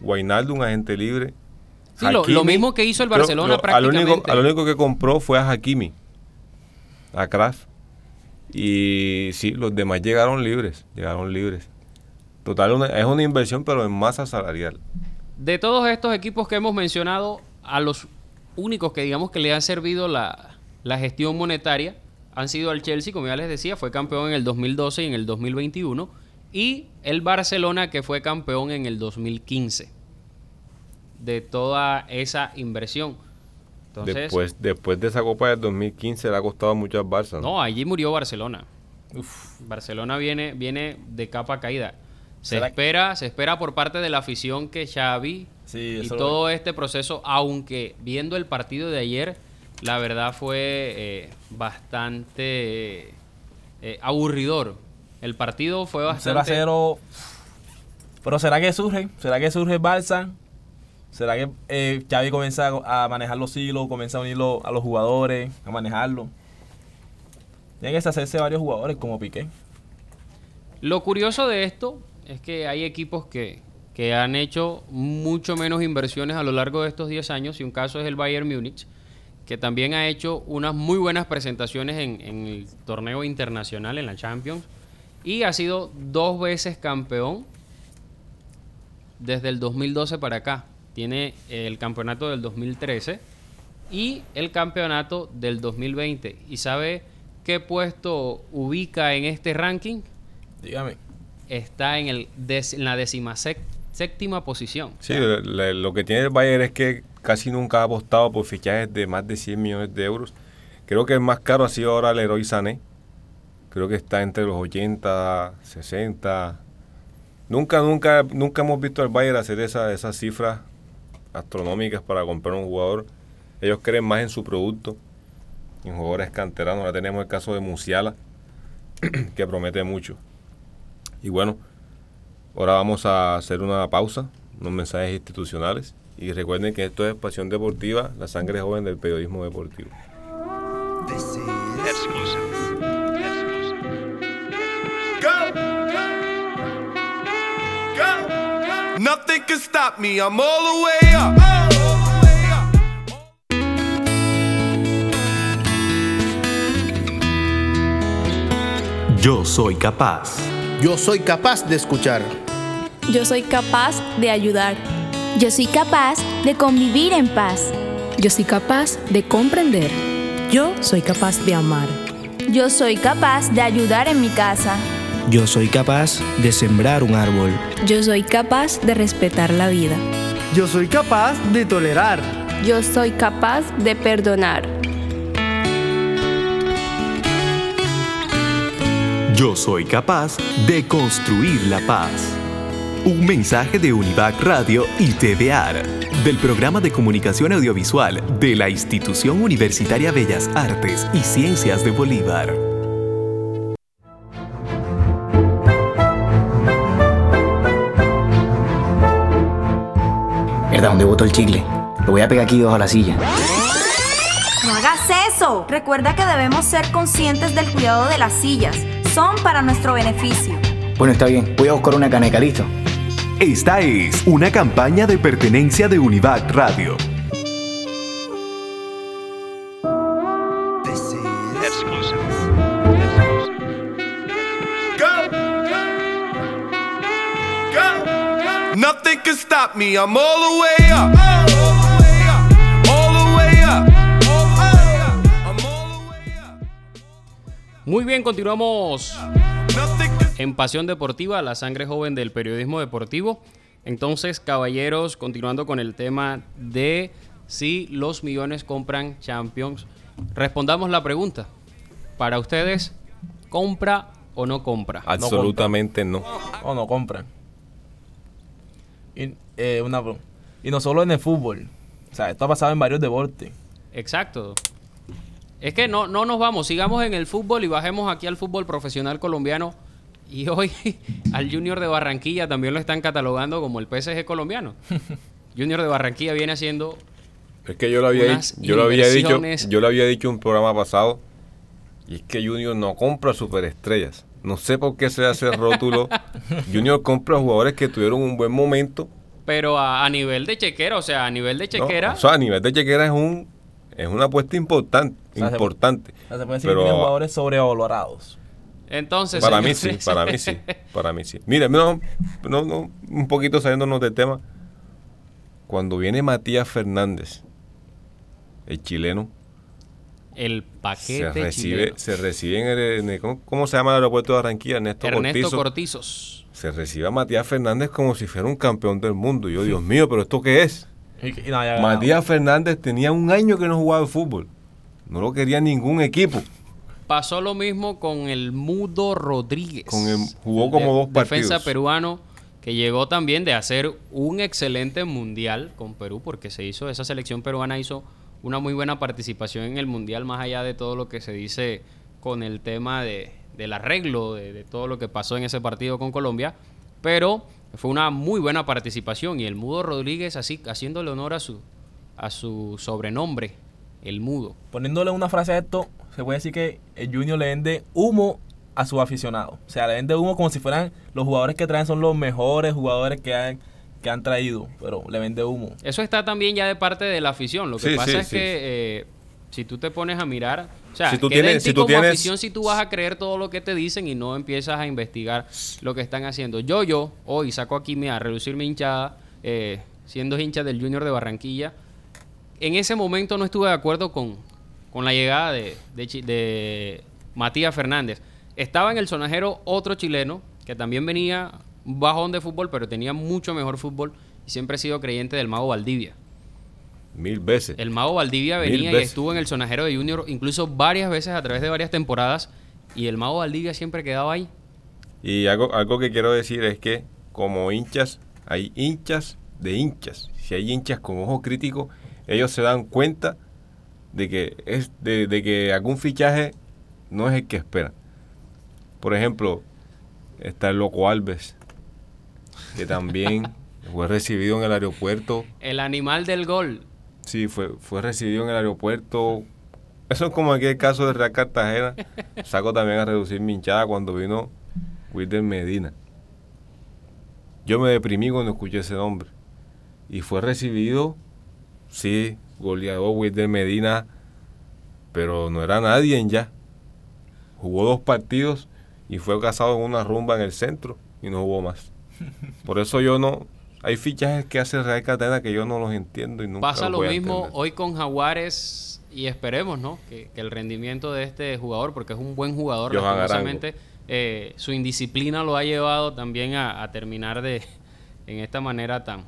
Wijnaldum, agente libre. Sí, lo- lo mismo que hizo el Barcelona creo- al único, prácticamente. al único que compró fue a Hakimi, a Kraft. Y sí, los demás llegaron libres, llegaron libres. Total, una- es una inversión, pero en masa salarial. De todos estos equipos que hemos mencionado, a los únicos que digamos que le han servido la, la gestión monetaria han sido el Chelsea, como ya les decía, fue campeón en el 2012 y en el 2021, y el Barcelona que fue campeón en el 2015 de toda esa inversión. Entonces, después, después de esa Copa del 2015 le ha costado mucho al Barça. ¿no? no, allí murió Barcelona. Barcelona viene, viene de capa caída. Se ¿Será- espera, se espera por parte de la afición que Xavi Sí, y todo este proceso, aunque viendo el partido de ayer, la verdad fue eh, bastante eh, aburridor. El partido fue 0 a bastante... 0. Pero ¿será que surge? ¿Será que surge Barça? ¿Será que eh, Xavi comienza a, manejar los hilos, comienza a unirlo a los jugadores, a manejarlo? Tiene que deshacerse de varios jugadores como Piqué. Lo curioso de esto es que hay equipos que, que han hecho mucho menos inversiones a lo largo de estos 10 años, y un caso es el Bayern Múnich, que también ha hecho unas muy buenas presentaciones en, en el torneo internacional, en la Champions, y ha sido dos veces campeón desde el 2012 para acá. Tiene el campeonato del 2013 y el campeonato del 2020. ¿Y sabe qué puesto ubica en este ranking? Dígame. Está en, el des- en la séptima posición. Sí, lo que tiene el Bayern es que casi nunca ha apostado por fichajes de más de 100 millones de euros. Creo que el más caro ha sido ahora el Leroy Sané. Creo que está entre los 80, 60. Nunca, nunca, nunca hemos visto al Bayern hacer esa- esas cifras astronómicas para comprar un jugador. Ellos creen más en su producto, en jugadores canteranos. Ahora tenemos el caso de Musiala, que promete mucho. Y bueno, ahora vamos a hacer una pausa, unos mensajes institucionales. Y recuerden que esto es Pasión Deportiva, la sangre joven del periodismo deportivo. Nothing can stop me. I'm all the way up. Yo soy capaz. Yo soy capaz de escuchar. Yo soy capaz de ayudar. Yo soy capaz de convivir en paz. Yo soy capaz de comprender. Yo soy capaz de amar. Yo soy capaz de ayudar en mi casa. Yo soy capaz de sembrar un árbol. Yo soy capaz de respetar la vida. Yo soy capaz de tolerar. Yo soy capaz de perdonar. Yo soy capaz de construir la paz. Un mensaje de Univac Radio y TVAR, del programa de comunicación audiovisual de la Institución Universitaria Bellas Artes y Ciencias de Bolívar. ¿Verdad? ¿Dónde botó el chicle? Lo voy a pegar aquí debajo de la silla. No hagas eso. Recuerda que debemos ser conscientes del cuidado de las sillas. Son para nuestro beneficio. Bueno, está bien. Voy a buscar una caneca, ¿listo? Esta es una campaña de pertenencia de Univac Radio. Can stop me. I'm all the way up. All the way up. All the way up. I'm all the way up. Muy bien, continuamos en Pasión Deportiva, la sangre joven del periodismo deportivo. Entonces, caballeros, continuando con el tema de si los millones compran Champions, respondamos la pregunta. Para ustedes, ¿compra o no compra? Absolutamente no. O no compran. Y, eh, una, y no solo en el fútbol. O sea, esto ha pasado en varios deportes. Exacto. Es que no, no nos vamos, sigamos en el fútbol y bajemos aquí al fútbol profesional colombiano. Y hoy al Junior de Barranquilla también lo están catalogando como el PSG colombiano. Junior de Barranquilla viene haciendo Es que yo lo había, dicho, yo lo había dicho, yo lo había dicho en un programa pasado, y es que Junior no compra superestrellas. No sé por qué se hace el rótulo. Junior compra jugadores que tuvieron un buen momento. Pero a, a nivel de chequera, o sea, a nivel de ¿no? chequera, O sea, a nivel de chequera es un es una apuesta importante, O sea, se- importante. O sea, se puede decir Pero que tiene jugadores sobrevalorados. entonces... para mí sí, para mí sí, para mí sí. Mira, no, no, no, un poquito saliéndonos del tema. Cuando viene Matías Fernández, el chileno, El se paquete recibe, chileno. se recibe en el, en el- ¿cómo, cómo se llama el aeropuerto de Barranquilla? Ernesto, Ernesto Cortizo. Cortizos. Se recibe a Matías Fernández como si fuera un campeón del mundo. Y yo, Dios mío, pero ¿esto qué es? Y, y no haya ganado. Matías Fernández tenía un año que no jugaba al fútbol. No lo quería ningún equipo. Pasó lo mismo con el Mudo Rodríguez. Con el- jugó como dos Defensa partidos. peruano que llegó también de hacer un excelente mundial con Perú porque se hizo, esa selección peruana hizo una muy buena participación en el mundial más allá de todo lo que se dice con el tema de, del arreglo de, de todo lo que pasó en ese partido con Colombia. Pero fue una muy buena participación y el Mudo Rodríguez así haciéndole honor a su, a su sobrenombre, el Mudo. Poniéndole una frase a esto, se puede decir que el Junior le vende humo a sus aficionados. O sea, le vende humo como si fueran los jugadores que traen son los mejores jugadores que han, que han traído. Pero le vende humo. Eso está también ya de parte de la afición. Lo que Sí, pasa sí, es sí. que eh, si tú te pones a mirar, o sea, Si tú tienes- ti si tú como tienes- afición si tú vas a creer todo lo que te dicen y no empiezas a investigar lo que están haciendo. Yo, yo, hoy saco aquí mi, a reducir mi hinchada eh, siendo hincha del Junior de Barranquilla. En ese momento no estuve de acuerdo con, con la llegada de, de de Matías Fernández. Estaba en el sonajero otro chileno que también venía bajón de fútbol, pero tenía mucho mejor fútbol y siempre he sido creyente del mago Valdivia. Mil veces. El mago Valdivia Mil venía y estuvo en el sonajero de Junior incluso varias veces a través de varias temporadas y el mago Valdivia siempre quedaba ahí. Y algo, algo que quiero decir es que como hinchas, hay hinchas de hinchas. Si hay hinchas con ojo crítico, ellos se dan cuenta de que es de, de que algún fichaje no es el que esperan. Por ejemplo, está el Loco Alves, que también fue recibido en el aeropuerto. El animal del gol. Sí, fue, fue recibido en el aeropuerto. Eso es como aquel caso de Real Cartagena. Saco también a reducir mi hinchada cuando vino Wilder Medina. Yo me deprimí cuando escuché ese nombre. Y fue recibido, sí, goleador Wilder Medina, pero no era nadie ya. Jugó dos partidos y fue casado en una rumba en el centro y no jugó más. Por eso yo no... Hay fichajes que hace Real Cartagena que yo no los entiendo y nunca Pasa los lo voy a mismo entender. hoy con Jaguares y esperemos, ¿no? Que, que el rendimiento de este jugador, porque es un buen jugador, lastimosamente, eh, su indisciplina lo ha llevado también a, a terminar de en esta manera tan,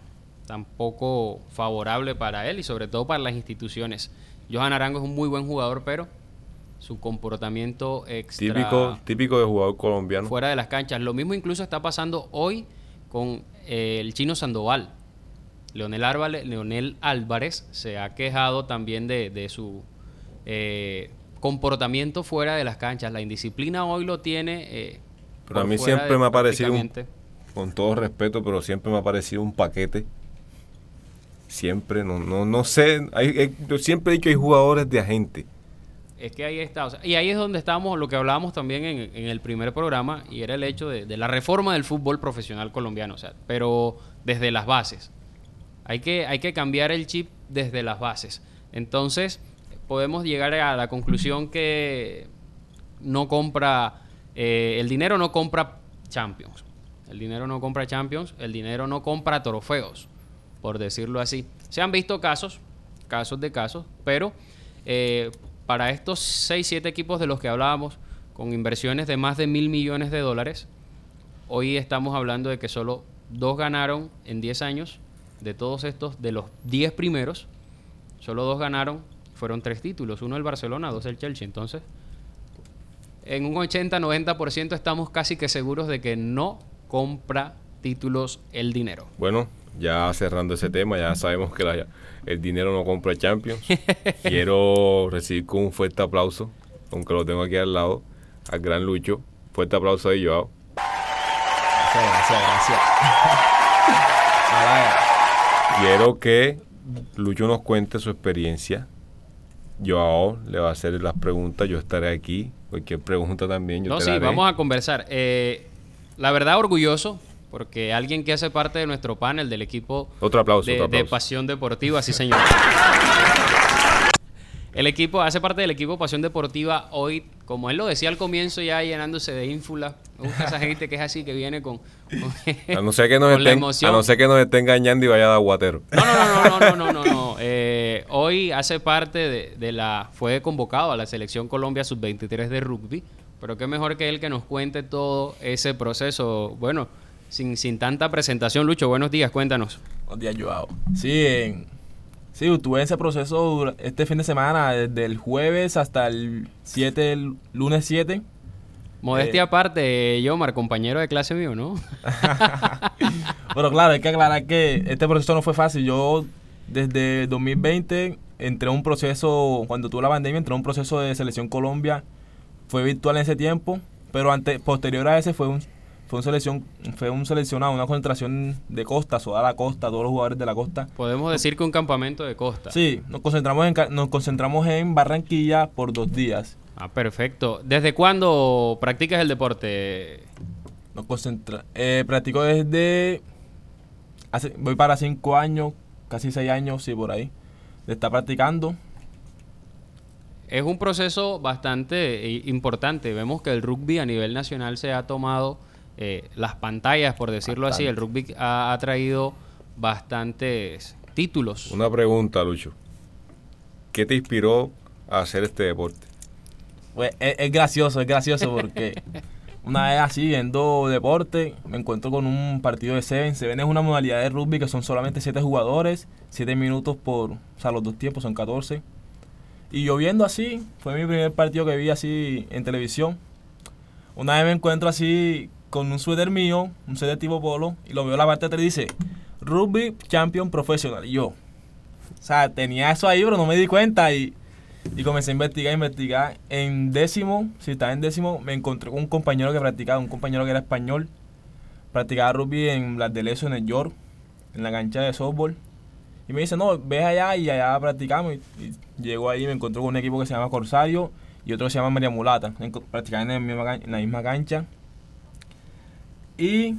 tan poco favorable para él y sobre todo para las instituciones. Johan Arango es un muy buen jugador, pero su comportamiento extra Típico, típico de jugador colombiano. fuera de las canchas. Lo mismo incluso está pasando hoy con eh, el chino Sandoval. Leonel Álvarez, Leonel Álvarez se ha quejado también de, de su eh, comportamiento fuera de las canchas. La indisciplina hoy lo tiene. eh, Pero a mí siempre de me ha parecido, un- con todo respeto, pero siempre me ha parecido un paquete. Siempre, no, no, no sé. Hay, hay- yo siempre he dicho hay jugadores de agente. Es que ahí está. o sea, y ahí es donde estamos, lo que hablábamos también en, en el primer programa, y era el hecho de, de la reforma del fútbol profesional colombiano. O sea, pero desde las bases. Hay que, hay que cambiar el chip desde las bases. Entonces, podemos llegar a la conclusión que no compra, eh, el dinero no compra Champions. El dinero no compra Champions, el dinero no compra trofeos, por decirlo así. Se han visto casos, casos de casos, pero eh, para estos 6, 7 equipos de los que hablábamos, con inversiones de más de mil millones de dólares, hoy estamos hablando de que solo dos ganaron en 10 años, de todos estos, de los 10 primeros, solo dos ganaron, fueron tres títulos, uno el Barcelona, dos el Chelsea, entonces en un 80-90% estamos casi que seguros de que no compra títulos el dinero. Bueno, ya cerrando ese tema, ya sabemos que la- el dinero no compra Champions. Quiero recibir con un fuerte aplauso, aunque lo tengo aquí al lado, al gran Lucho. Fuerte aplauso ahí, Joao. Gracias, gracias, gracias. Quiero que Lucho nos cuente su experiencia. Joao le va a hacer las preguntas, yo estaré aquí. Cualquier pregunta también, yo No, te sí, la vamos a conversar. Eh, la verdad, orgulloso, porque alguien que hace parte de nuestro panel, del equipo Otro aplauso, de, otro de. Pasión Deportiva, sí, señor. El equipo hace parte del equipo Pasión Deportiva hoy, como él lo decía al comienzo, ya llenándose de ínfula. Me gusta esa gente que es así, que viene con, con- A no ser que nos con la esté, emoción. a no ser que nos esté engañando y vaya a dar guatero. No, no, no, no, no, no, no, no. Eh, hoy hace parte de, de la... Fue convocado a la Selección Colombia Sub-23 de rugby, pero qué mejor que él que nos cuente todo ese proceso. Bueno, sin, sin tanta presentación, Lucho, buenos días, cuéntanos. Buenos días, Joao. Sí, en, sí, tuve ese proceso este fin de semana, desde el jueves hasta el 7, el lunes 7. Modestia Eh. aparte, Yomar, compañero de clase mío, ¿no? Pero claro, hay que aclarar que este proceso no fue fácil. Yo desde 2020 entré a un proceso, cuando tuve la pandemia, entré a un proceso de selección Colombia. Fue virtual en ese tiempo, pero ante, posterior a ese fue un, fue un, selección, fue un seleccionado, una concentración de costa, toda la costa, todos los jugadores de la costa. Podemos decir que un campamento de costa. Sí, nos concentramos en, nos concentramos en Barranquilla por dos días. Ah, perfecto. ¿Desde cuándo practicas el deporte? Nos concentra, eh, practico desde, hace, voy para cinco años, casi seis años, sí, por ahí, de estar practicando. Es un proceso bastante eh, importante. Vemos que el rugby a nivel nacional se ha tomado eh, las pantallas, por decirlo así. El rugby ha, ha traído bastantes títulos. Una pregunta, Lucho. ¿Qué te inspiró a hacer este deporte? Pues es, es gracioso, es gracioso porque una vez así viendo deporte me encuentro con un partido de Seven. Seven es una modalidad de rugby que son solamente 7 jugadores, 7 minutos por, o sea, los dos tiempos son 14. Y yo viendo así, fue mi primer partido que vi así en televisión. Una vez me encuentro así con un suéter mío, un suéter tipo polo, y lo veo en la parte de dice, Rugby Champion Professional. Y yo, o sea, tenía eso ahí, pero no me di cuenta y, y comencé a investigar, investigar. En décimo, si estaba en décimo, me encontré con un compañero que practicaba, un compañero que era español. Practicaba rugby en las de Leso, en el York, en la cancha de softball. Y me dice, no, ves allá y allá practicamos. Y, y llego ahí me encontré con un equipo que se llama Corsario y otro que se llama María Mulata. En- en la misma cancha. Y,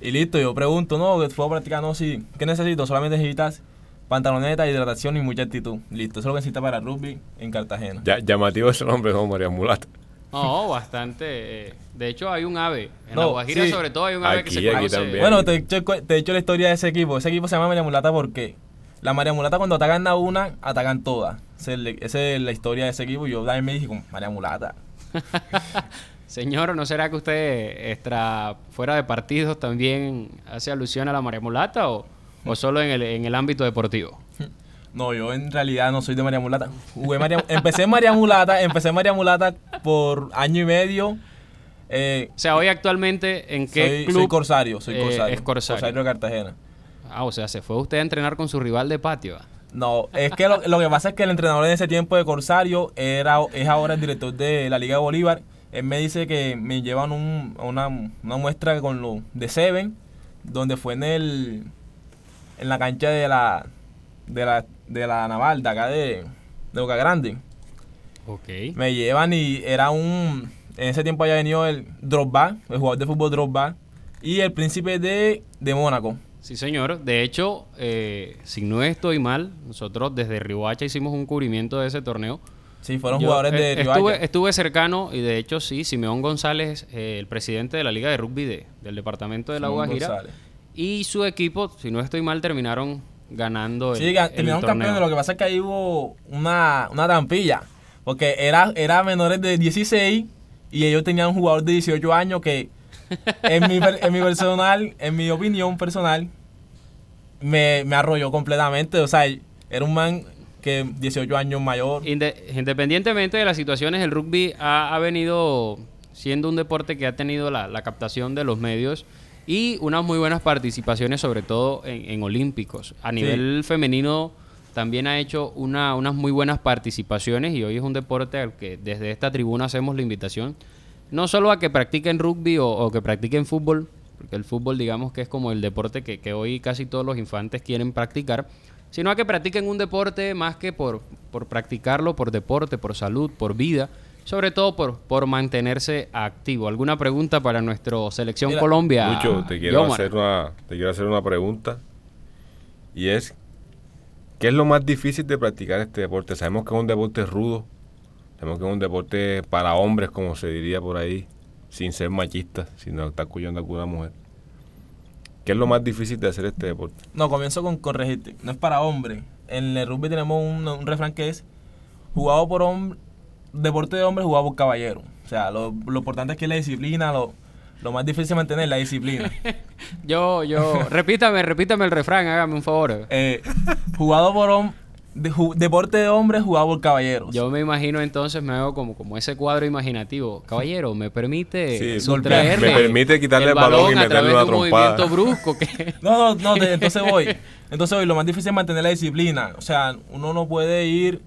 y listo, yo pregunto, no, que puedo practicar, no, sí. ¿Qué necesito? Solamente necesitas pantaloneta, hidratación y mucha actitud. Listo, eso es lo que necesitas para rugby en Cartagena. Ya, llamativo ese nombre, ¿no? María Mulata. No, bastante. eh, de hecho, hay un ave. En No, La Guajira, sí. sobre todo, hay un ave que se aquí conoce. también. Bueno, te, he dicho la historia de ese equipo. Ese equipo se llama María Mulata porque la María Mulata cuando atacan a una, atacan todas. Esa es, la historia de ese equipo. Yo también me dije, María Mulata. Señor, ¿no será que usted, extra, fuera de partidos, también hace alusión a la María Mulata o, o solo en el, en el ámbito deportivo? No, yo en realidad no soy de María Mulata. Jugué María- empecé en María Mulata, empecé en María Mulata por año y medio. Eh, O sea, hoy actualmente, ¿en qué soy, club? soy Corsario, soy eh, Corsario. es Corsario. de Cartagena. Ah, o sea, se fue usted a entrenar con su rival de patio. No, es que lo, lo que pasa es que el entrenador en ese tiempo de Corsario era, es ahora el director de la Liga de Bolívar. Él me dice que me llevan un- una, una muestra con lo de Seven, donde fue en el en la cancha de la de la, de la naval de acá de, de Boca Grande. Ok. Me llevan y era un en ese tiempo había venido el Drogba, el jugador de fútbol Drogba y el príncipe de, de Mónaco. Sí, señor. De hecho, eh, si no estoy mal, nosotros desde Riohacha hicimos un cubrimiento de ese torneo. Sí, fueron Yo, jugadores de eh, Riohacha. estuve, estuve cercano y de hecho sí, Simeón González, eh, el presidente de la Liga de Rugby de- del departamento de La Guajira, González. y su equipo, si no estoy mal, terminaron ganando el, Sí, ga- el terminaron torneo. campeones. Lo que pasa es que ahí hubo una, una trampilla. Porque era, era menores de 16 y ellos tenían un jugador de 18 años que, en mi, en mi personal, en mi opinión personal, me, me arrolló completamente. O sea, era un man que 18 años mayor. Inde- independientemente de las situaciones, el rugby ha, ha venido siendo un deporte que ha tenido la, la captación de los medios y unas muy buenas participaciones, sobre todo en, en olímpicos. A nivel femenino también ha hecho una- unas muy buenas participaciones y hoy es un deporte al que desde esta tribuna hacemos la invitación, no solo a que practiquen rugby o, o que practiquen fútbol, porque el fútbol digamos que es como el deporte que, que hoy casi todos los infantes quieren practicar, sino a que practiquen un deporte más que por, por practicarlo, por deporte, por salud, por vida, sobre todo por, por mantenerse activo. ¿Alguna pregunta para nuestro Selección Mira, Colombia? Lucho, te quiero, Yomar? hacer una, te quiero hacer una pregunta. Y es, ¿qué es lo más difícil de practicar este deporte? Sabemos que es un deporte rudo. Sabemos que es un deporte para hombres, como se diría por ahí, sin ser machistas, sin estar cuidando a alguna mujer. ¿Qué es lo más difícil de hacer este deporte? No, comienzo con corregirte. No es para hombres. En el rugby tenemos un, un refrán que es jugado por hombre, deporte de hombre jugado por caballero. O sea, lo, lo importante es que la disciplina, lo, lo más difícil es mantener la disciplina. Yo, yo, repítame, repítame el refrán, hágame un favor. Eh, jugado por hombre, deporte de hombre jugado por caballeros. Yo me imagino entonces, me hago como, como ese cuadro imaginativo. Caballero, ¿me permite Sí, sustraerle me permite quitarle el balón y meterle una de un trompada? movimiento brusco? que No, no, no, te- entonces voy. Entonces voy. Lo más difícil es mantener la disciplina. O sea, uno no puede ir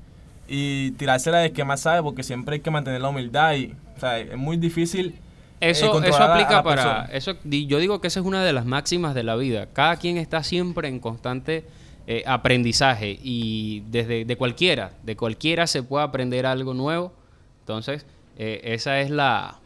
y tirársela de que más sabe porque siempre hay que mantener la humildad. Y, o sea, es muy difícil. eh, Eso, eso controlar a- a aplica la para... persona. eso Yo digo que esa es una de las máximas de la vida. Cada quien está siempre en constante eh, aprendizaje y desde de cualquiera, de cualquiera se puede aprender algo nuevo. Entonces, eh, esa es la,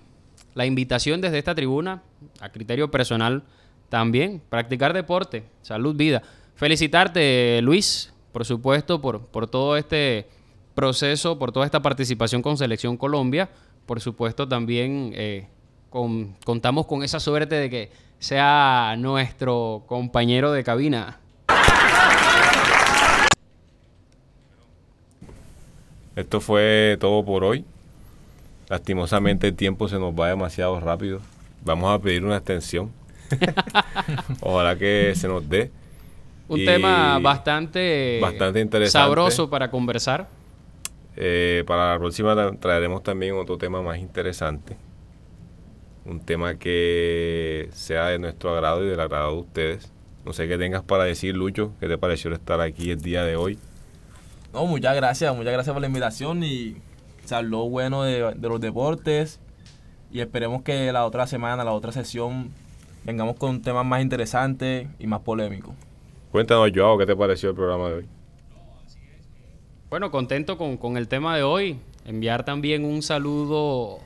la invitación desde esta tribuna, a criterio personal también, practicar deporte, salud, vida. Felicitarte, Luis, por supuesto, por, por todo este proceso, por toda esta participación con Selección Colombia. Por supuesto, también eh, con- contamos con esa suerte de que sea nuestro compañero de cabina. Esto fue todo por hoy. Lastimosamente el tiempo se nos va demasiado rápido. Vamos a pedir una extensión. Ojalá que se nos dé. Un tema bastante, bastante interesante. sabroso para conversar. Eh, para la próxima tra- traeremos también otro tema más interesante. Un tema que sea de nuestro agrado y del agrado de ustedes. No sé qué tengas para decir, Lucho. ¿Qué te pareció estar aquí el día de hoy? No, muchas gracias, muchas gracias por la invitación y se habló bueno de, de los deportes y esperemos que la otra semana, la otra sesión, vengamos con temas más interesantes y más polémicos. Cuéntanos, Joao, ¿qué te pareció el programa de hoy? Bueno, contento con, con el tema de hoy. Enviar también un saludo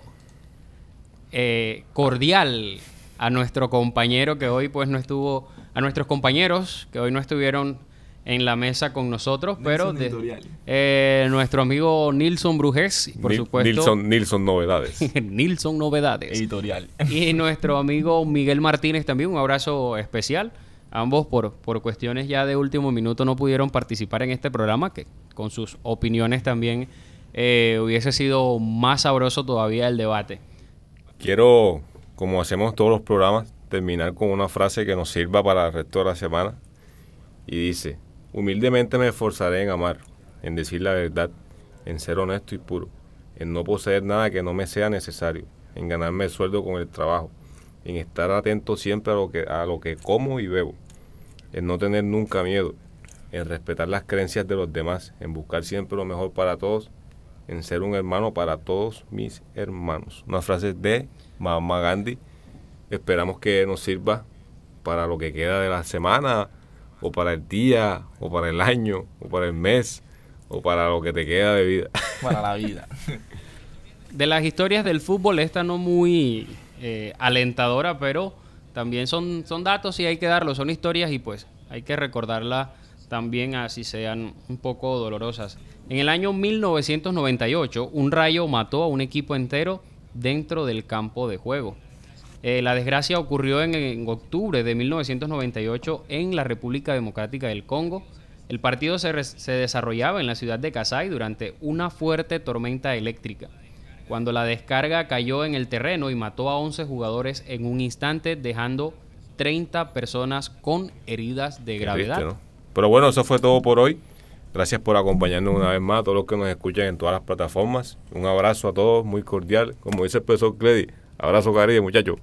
eh, cordial a nuestro compañero que hoy pues no estuvo, a nuestros compañeros que hoy no estuvieron en la mesa con nosotros, pero de- Editorial. eh, nuestro amigo Nilson Brujes, y por supuesto. Nilson, Nilson Novedades. Nilson Novedades. Editorial. Y nuestro amigo Miguel Martínez también, un abrazo especial. Ambos por, por cuestiones ya de último minuto no pudieron participar en este programa, que con sus opiniones también eh, hubiese sido más sabroso todavía el debate. Quiero, como hacemos todos los programas, terminar con una frase que nos sirva para el resto de la semana. Y dice, humildemente me esforzaré en amar, en decir la verdad, en ser honesto y puro, en no poseer nada que no me sea necesario, en ganarme el sueldo con el trabajo, en estar atento siempre a lo que, a lo que como y bebo, en no tener nunca miedo, en respetar las creencias de los demás, en buscar siempre lo mejor para todos, en ser un hermano para todos mis hermanos. Una frase de Mahatma Gandhi. Esperamos que nos sirva para lo que queda de la semana, o para el día, o para el año, o para el mes, o para lo que te queda de vida. Para la vida. De las historias del fútbol, esta no muy eh, alentadora, pero también son, son datos y hay que darlos, son historias y pues hay que recordarlas también así sean un poco dolorosas. En el año 1998, un rayo mató a un equipo entero dentro del campo de juego. Eh, la desgracia ocurrió en, en octubre de 1998 en la República Democrática del Congo. El partido se, desarrollaba en la ciudad de Kasai durante una fuerte tormenta eléctrica, cuando la descarga cayó en el terreno y mató a 11 jugadores en un instante, dejando 30 personas con heridas de Qué gravedad. triste, ¿no? Pero bueno, eso fue todo por hoy. Gracias por acompañarnos una vez más, a todos los que nos escuchan en todas las plataformas. Un abrazo a todos, muy cordial. Como dice el profesor Cledi, abrazo cariño, muchachos.